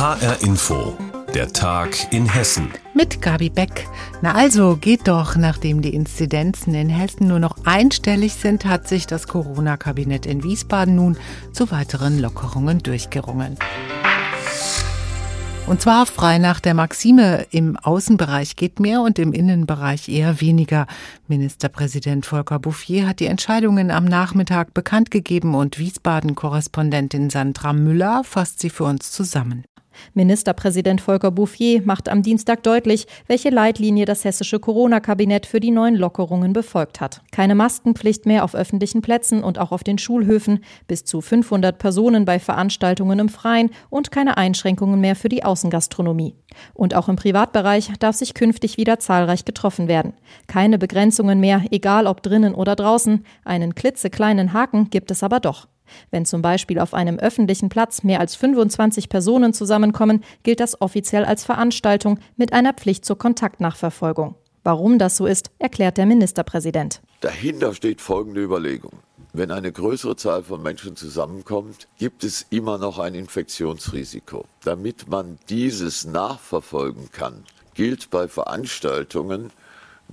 HR Info, der Tag in Hessen. Mit Gabi Beck. Na also, geht doch, nachdem die Inzidenzen in Hessen nur noch einstellig sind, hat sich das Corona-Kabinett in Wiesbaden nun zu weiteren Lockerungen durchgerungen. Und zwar frei nach der Maxime, im Außenbereich geht mehr und im Innenbereich eher weniger. Ministerpräsident Volker Bouffier hat die Entscheidungen am Nachmittag bekannt gegeben und Wiesbaden-Korrespondentin Sandra Müller fasst sie für uns zusammen. Ministerpräsident Volker Bouffier macht am Dienstag deutlich, welche Leitlinie das hessische Corona-Kabinett für die neuen Lockerungen befolgt hat. Keine Maskenpflicht mehr auf öffentlichen Plätzen und auch auf den Schulhöfen, bis zu 500 Personen bei Veranstaltungen im Freien und keine Einschränkungen mehr für die Außengastronomie. Und auch im Privatbereich darf sich künftig wieder zahlreich getroffen werden. Keine Begrenzungen mehr, egal ob drinnen oder draußen. Einen klitzekleinen Haken gibt es aber doch. Wenn zum Beispiel auf einem öffentlichen Platz mehr als 25 Personen zusammenkommen, gilt das offiziell als Veranstaltung mit einer Pflicht zur Kontaktnachverfolgung. Warum das so ist, erklärt der Ministerpräsident. Dahinter steht folgende Überlegung. Wenn eine größere Zahl von Menschen zusammenkommt, gibt es immer noch ein Infektionsrisiko. Damit man dieses nachverfolgen kann, gilt bei Veranstaltungen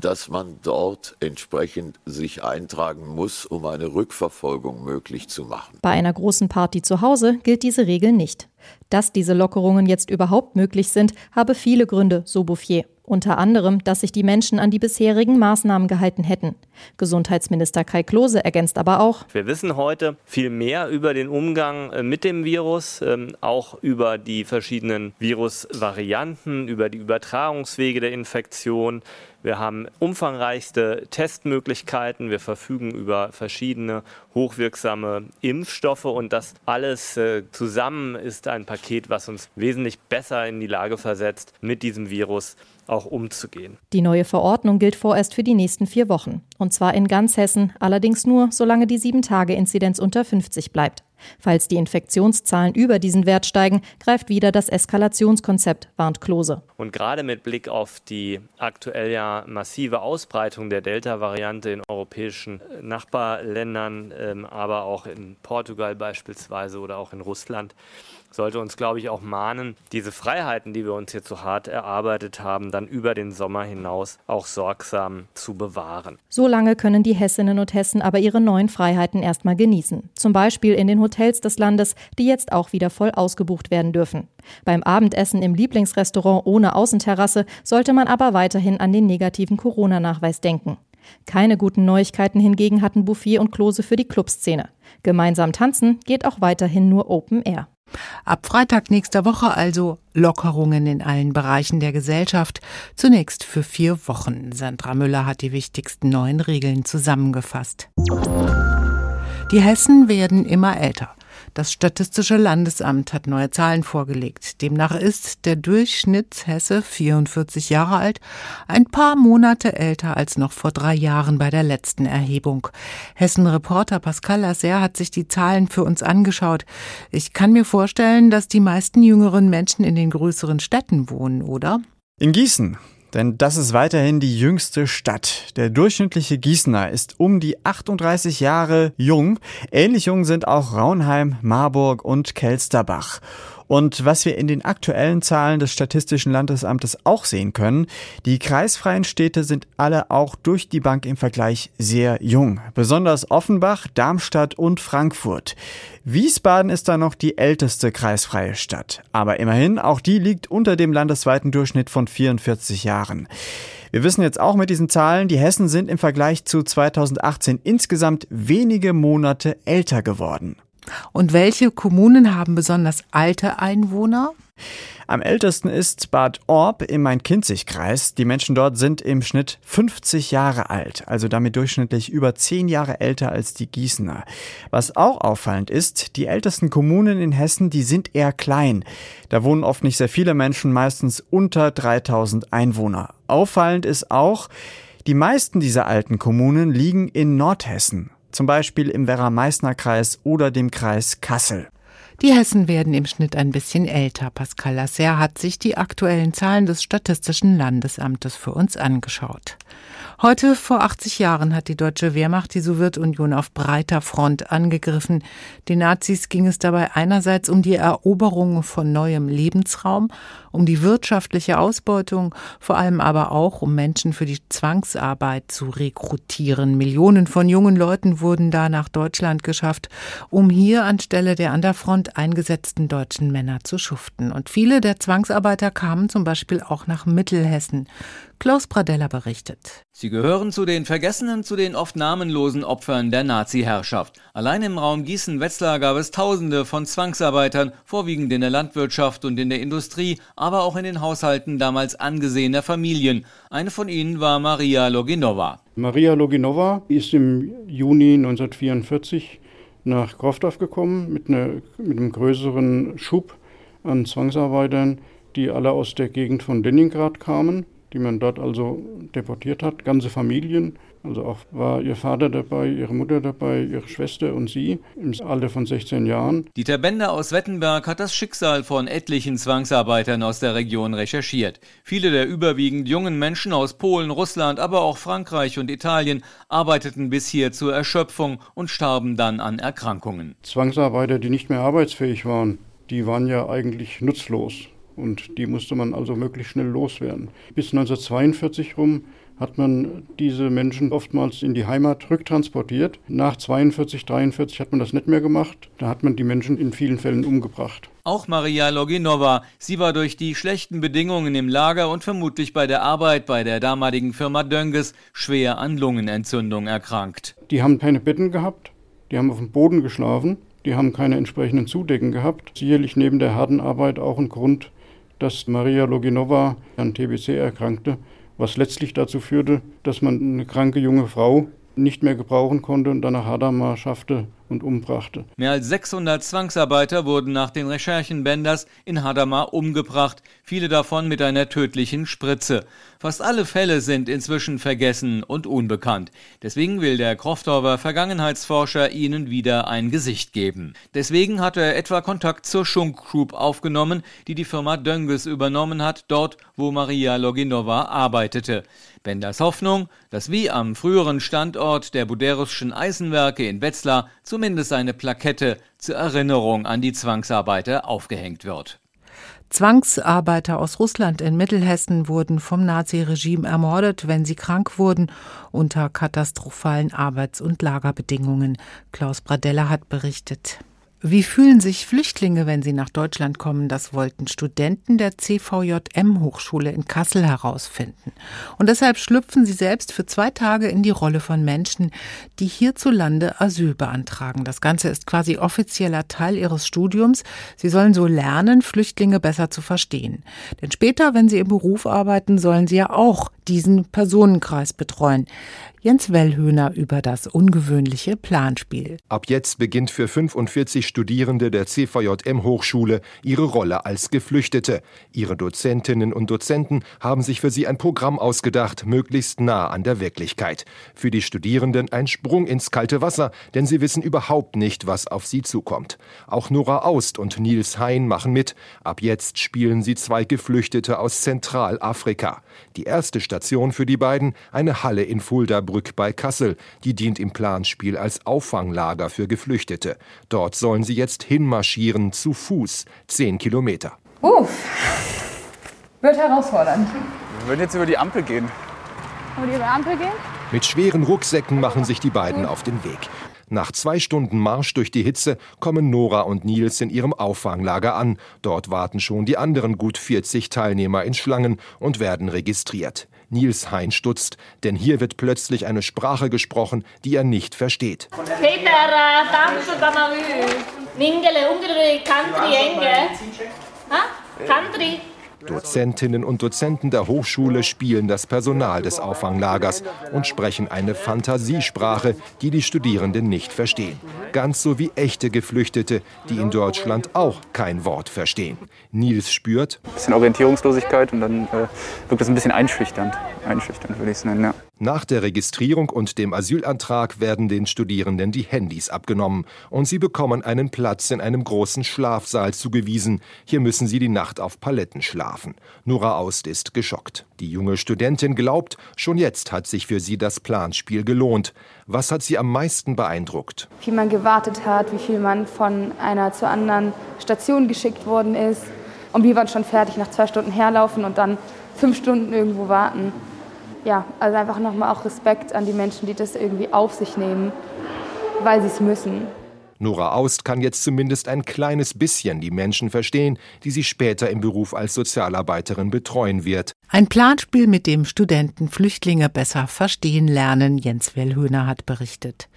dass man dort entsprechend sich eintragen muss, um eine Rückverfolgung möglich zu machen. Bei einer großen Party zu Hause gilt diese Regel nicht. Dass diese Lockerungen jetzt überhaupt möglich sind, habe viele Gründe, so Bouffier. Unter anderem, dass sich die Menschen an die bisherigen Maßnahmen gehalten hätten. Gesundheitsminister Kai Klose ergänzt aber auch. Wir wissen heute viel mehr über den Umgang äh, mit dem Virus, ähm, auch über die verschiedenen Virusvarianten, über die Übertragungswege der Infektion. Wir haben umfangreichste Testmöglichkeiten. Wir verfügen über verschiedene hochwirksame Impfstoffe und das alles äh, zusammen ist ein Paket, was uns wesentlich besser in die Lage versetzt, mit diesem Virus auch umzugehen. Die neue Verordnung gilt vorerst für die nächsten vier Wochen. Und zwar in ganz Hessen, allerdings nur, solange die 7-Tage-Inzidenz unter 50 bleibt. Falls die Infektionszahlen über diesen Wert steigen, greift wieder das Eskalationskonzept, warnt Klose. Und gerade mit Blick auf die aktuell ja massive Ausbreitung der Delta-Variante in europäischen Nachbarländern, ähm, aber auch in Portugal beispielsweise oder auch in Russland, sollte uns, glaube ich, auch mahnen, diese Freiheiten, die wir uns jetzt so hart erarbeitet haben, dann über den Sommer hinaus auch sorgsam zu bewahren. Solange können die Hessinnen und Hessen aber ihre neuen Freiheiten erstmal genießen. Zum Beispiel in den Hotels des Landes, die jetzt auch wieder voll ausgebucht werden dürfen. Beim Abendessen im Lieblingsrestaurant ohne Außenterrasse sollte man aber weiterhin an den negativen Corona-Nachweis denken. Keine guten Neuigkeiten hingegen hatten Bouffier und Klose für die Clubszene. Gemeinsam tanzen geht auch weiterhin nur Open Air. Ab Freitag nächster Woche also Lockerungen in allen Bereichen der Gesellschaft. Zunächst für vier Wochen. Sandra Müller hat die wichtigsten neuen Regeln zusammengefasst. Die Hessen werden immer älter. Das Statistische Landesamt hat neue Zahlen vorgelegt. Demnach ist der Durchschnittshesse 44 Jahre alt, ein paar Monate älter als noch vor drei Jahren bei der letzten Erhebung. Hessen-Reporter Pascal Lasser hat sich die Zahlen für uns angeschaut. Ich kann mir vorstellen, dass die meisten jüngeren Menschen in den größeren Städten wohnen, oder? In Gießen denn das ist weiterhin die jüngste Stadt. Der durchschnittliche Gießener ist um die 38 Jahre jung. Ähnlich jung sind auch Raunheim, Marburg und Kelsterbach. Und was wir in den aktuellen Zahlen des Statistischen Landesamtes auch sehen können, die kreisfreien Städte sind alle auch durch die Bank im Vergleich sehr jung. Besonders Offenbach, Darmstadt und Frankfurt. Wiesbaden ist da noch die älteste kreisfreie Stadt. Aber immerhin, auch die liegt unter dem landesweiten Durchschnitt von 44 Jahren. Wir wissen jetzt auch mit diesen Zahlen, die Hessen sind im Vergleich zu 2018 insgesamt wenige Monate älter geworden. Und welche Kommunen haben besonders alte Einwohner? Am ältesten ist Bad Orb im Main-Kinzig-Kreis. Die Menschen dort sind im Schnitt 50 Jahre alt, also damit durchschnittlich über 10 Jahre älter als die Gießener. Was auch auffallend ist, die ältesten Kommunen in Hessen, die sind eher klein. Da wohnen oft nicht sehr viele Menschen, meistens unter 3000 Einwohner. Auffallend ist auch, die meisten dieser alten Kommunen liegen in Nordhessen zum Beispiel im Werra-Meißner-Kreis oder dem Kreis Kassel. Die Hessen werden im Schnitt ein bisschen älter. Pascal Lasser hat sich die aktuellen Zahlen des Statistischen Landesamtes für uns angeschaut. Heute vor 80 Jahren hat die deutsche Wehrmacht die Sowjetunion auf breiter Front angegriffen. Den Nazis ging es dabei einerseits um die Eroberung von neuem Lebensraum, um die wirtschaftliche Ausbeutung, vor allem aber auch um Menschen für die Zwangsarbeit zu rekrutieren. Millionen von jungen Leuten wurden da nach Deutschland geschafft, um hier anstelle der an der Front eingesetzten deutschen Männer zu schuften. Und viele der Zwangsarbeiter kamen zum Beispiel auch nach Mittelhessen. Klaus Pradella berichtet. Sie gehören zu den vergessenen, zu den oft namenlosen Opfern der Nazi-Herrschaft. Allein im Raum Gießen-Wetzlar gab es Tausende von Zwangsarbeitern, vorwiegend in der Landwirtschaft und in der Industrie, aber auch in den Haushalten damals angesehener Familien. Eine von ihnen war Maria Loginova. Maria Loginova ist im Juni 1944 nach Kroftorf gekommen mit, einer, mit einem größeren Schub an Zwangsarbeitern, die alle aus der Gegend von Leningrad kamen die man dort also deportiert hat, ganze Familien. Also auch war ihr Vater dabei, ihre Mutter dabei, ihre Schwester und sie im Alter von 16 Jahren. Dieter Bender aus Wettenberg hat das Schicksal von etlichen Zwangsarbeitern aus der Region recherchiert. Viele der überwiegend jungen Menschen aus Polen, Russland, aber auch Frankreich und Italien arbeiteten bis hier zur Erschöpfung und starben dann an Erkrankungen. Zwangsarbeiter, die nicht mehr arbeitsfähig waren, die waren ja eigentlich nutzlos. Und die musste man also möglichst schnell loswerden. Bis 1942 rum hat man diese Menschen oftmals in die Heimat rücktransportiert. Nach 42, 43 hat man das nicht mehr gemacht. Da hat man die Menschen in vielen Fällen umgebracht. Auch Maria Loginova. Sie war durch die schlechten Bedingungen im Lager und vermutlich bei der Arbeit bei der damaligen Firma Dönges schwer an Lungenentzündung erkrankt. Die haben keine Betten gehabt. Die haben auf dem Boden geschlafen. Die haben keine entsprechenden Zudecken gehabt. Sicherlich neben der harten Arbeit auch ein Grund, dass Maria Loginova an TBC erkrankte, was letztlich dazu führte, dass man eine kranke junge Frau nicht mehr gebrauchen konnte und dann nach Hadamar schaffte und umbrachte. Mehr als 600 Zwangsarbeiter wurden nach den Recherchen Benders in Hadamar umgebracht, viele davon mit einer tödlichen Spritze. Fast alle Fälle sind inzwischen vergessen und unbekannt. Deswegen will der Kroftorfer Vergangenheitsforscher ihnen wieder ein Gesicht geben. Deswegen hat er etwa Kontakt zur Schunk Group aufgenommen, die die Firma Dönges übernommen hat, dort wo Maria Loginova arbeitete. Benders Hoffnung, dass wie am früheren Standort der Buderusschen Eisenwerke in Wetzlar zumindest eine Plakette zur Erinnerung an die Zwangsarbeiter aufgehängt wird. Zwangsarbeiter aus Russland in Mittelhessen wurden vom Naziregime ermordet, wenn sie krank wurden, unter katastrophalen Arbeits- und Lagerbedingungen. Klaus Bradella hat berichtet. Wie fühlen sich Flüchtlinge, wenn sie nach Deutschland kommen? Das wollten Studenten der CVJM-Hochschule in Kassel herausfinden. Und deshalb schlüpfen sie selbst für zwei Tage in die Rolle von Menschen, die hierzulande Asyl beantragen. Das Ganze ist quasi offizieller Teil ihres Studiums. Sie sollen so lernen, Flüchtlinge besser zu verstehen. Denn später, wenn sie im Beruf arbeiten, sollen sie ja auch diesen Personenkreis betreuen. Jens Wellhöhner über das ungewöhnliche Planspiel. Ab jetzt beginnt für 45 Studierende der CVJM Hochschule ihre Rolle als Geflüchtete. Ihre Dozentinnen und Dozenten haben sich für sie ein Programm ausgedacht, möglichst nah an der Wirklichkeit. Für die Studierenden ein Sprung ins kalte Wasser, denn sie wissen überhaupt nicht, was auf sie zukommt. Auch Nora Aust und Nils Hein machen mit. Ab jetzt spielen sie zwei Geflüchtete aus Zentralafrika. Die erste Station für die beiden, eine Halle in Fulda Brück bei Kassel. Die dient im Planspiel als Auffanglager für Geflüchtete. Dort sollen sie jetzt hinmarschieren, zu Fuß, zehn Kilometer. Uff, wird herausfordernd. Wir würden jetzt über die Ampel gehen. Wollen wir über die Ampel gehen? Mit schweren Rucksäcken machen sich die beiden auf den Weg. Nach zwei Stunden Marsch durch die Hitze kommen Nora und Nils in ihrem Auffanglager an. Dort warten schon die anderen gut 40 Teilnehmer in Schlangen und werden registriert. Nils Hein stutzt, denn hier wird plötzlich eine Sprache gesprochen, die er nicht versteht. Dozentinnen und Dozenten der Hochschule spielen das Personal des Auffanglagers und sprechen eine Fantasiesprache, die die Studierenden nicht verstehen. Ganz so wie echte Geflüchtete, die in Deutschland auch kein Wort verstehen. Nils spürt. Ein bisschen Orientierungslosigkeit und dann äh, wirkt das ein bisschen einschüchternd. Einschüchternd würde ich es nennen, ja. Nach der Registrierung und dem Asylantrag werden den Studierenden die Handys abgenommen und sie bekommen einen Platz in einem großen Schlafsaal zugewiesen. Hier müssen sie die Nacht auf Paletten schlafen. Nora Aust ist geschockt. Die junge Studentin glaubt, schon jetzt hat sich für sie das Planspiel gelohnt. Was hat sie am meisten beeindruckt? Wie man gewartet hat, wie viel man von einer zur anderen Station geschickt worden ist und wir waren schon fertig nach zwei Stunden herlaufen und dann fünf Stunden irgendwo warten ja, also einfach nochmal auch Respekt an die Menschen, die das irgendwie auf sich nehmen, weil sie es müssen. Nora Aust kann jetzt zumindest ein kleines bisschen die Menschen verstehen, die sie später im Beruf als Sozialarbeiterin betreuen wird. Ein Planspiel, mit dem Studenten Flüchtlinge besser verstehen lernen, Jens Wellhöhner hat berichtet.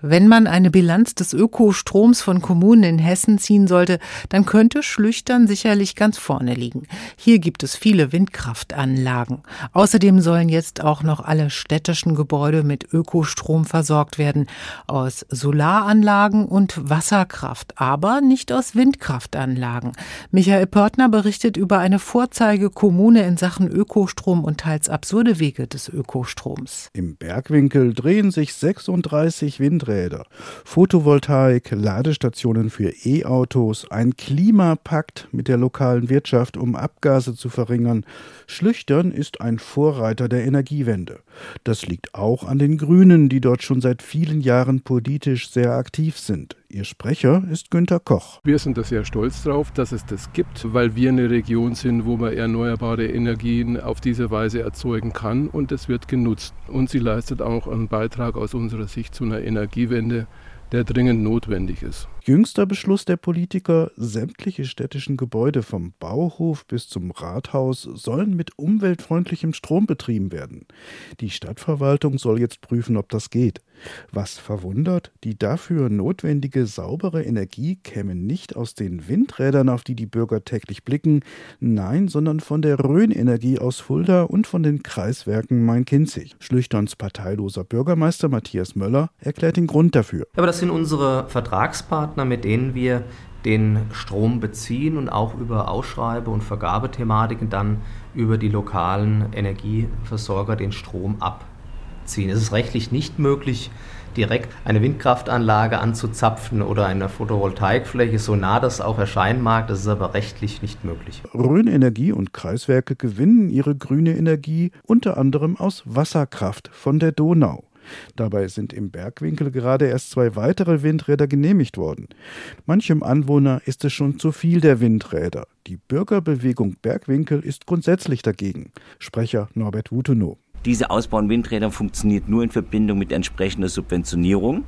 Wenn man eine Bilanz des Ökostroms von Kommunen in Hessen ziehen sollte, dann könnte Schlüchtern sicherlich ganz vorne liegen. Hier gibt es viele Windkraftanlagen. Außerdem sollen jetzt auch noch alle städtischen Gebäude mit Ökostrom versorgt werden, aus Solaranlagen und Wasserkraft, aber nicht aus Windkraftanlagen. Michael Pörtner berichtet über eine Vorzeigekommune in Sachen Ökostrom und teils absurde Wege des Ökostroms. Im Bergwinkel drehen sich 36 Wind Windräder, Photovoltaik, Ladestationen für E-Autos, ein Klimapakt mit der lokalen Wirtschaft, um Abgase zu verringern. Schlüchtern ist ein Vorreiter der Energiewende. Das liegt auch an den Grünen, die dort schon seit vielen Jahren politisch sehr aktiv sind. Ihr Sprecher ist Günter Koch. Wir sind da sehr stolz drauf, dass es das gibt, weil wir eine Region sind, wo man erneuerbare Energien auf diese Weise erzeugen kann und es wird genutzt. Und sie leistet auch einen Beitrag aus unserer Sicht zu einer Energiewende, der dringend notwendig ist. Jüngster Beschluss der Politiker, sämtliche städtischen Gebäude vom Bauhof bis zum Rathaus sollen mit umweltfreundlichem Strom betrieben werden. Die Stadtverwaltung soll jetzt prüfen, ob das geht. Was verwundert, die dafür notwendige saubere Energie käme nicht aus den Windrädern, auf die die Bürger täglich blicken, nein, sondern von der Rhön-Energie aus Fulda und von den Kreiswerken Main-Kinzig. Schlüchterns parteiloser Bürgermeister Matthias Möller erklärt den Grund dafür. Aber das sind unsere Vertragspartner Partner, mit denen wir den Strom beziehen und auch über Ausschreibe- und Vergabethematiken dann über die lokalen Energieversorger den Strom abziehen. Es ist rechtlich nicht möglich, direkt eine Windkraftanlage anzuzapfen oder eine Photovoltaikfläche, so nah das auch erscheinen mag, das ist aber rechtlich nicht möglich. Rhön Energie und Kreiswerke gewinnen ihre grüne Energie unter anderem aus Wasserkraft von der Donau. Dabei sind im Bergwinkel gerade erst zwei weitere Windräder genehmigt worden. Manchem Anwohner ist es schon zu viel der Windräder. Die Bürgerbewegung Bergwinkel ist grundsätzlich dagegen. Sprecher Norbert Wutonow. Diese Ausbau von Windrädern funktioniert nur in Verbindung mit entsprechender Subventionierung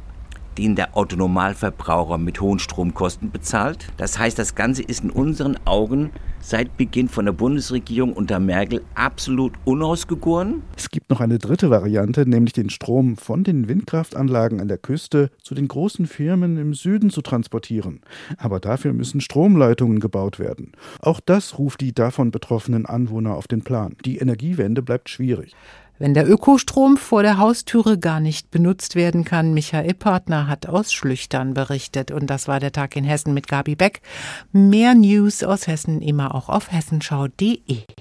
den der Autonormalverbraucher mit hohen Stromkosten bezahlt. Das heißt, das Ganze ist in unseren Augen seit Beginn von der Bundesregierung unter Merkel absolut unausgegoren. Es gibt noch eine dritte Variante, nämlich den Strom von den Windkraftanlagen an der Küste zu den großen Firmen im Süden zu transportieren. Aber dafür müssen Stromleitungen gebaut werden. Auch das ruft die davon betroffenen Anwohner auf den Plan. Die Energiewende bleibt schwierig. Wenn der Ökostrom vor der Haustüre gar nicht benutzt werden kann, Michael Partner hat aus Schlüchtern berichtet. Und das war der Tag in Hessen mit Gabi Beck. Mehr News aus Hessen immer auch auf hessenschau.de.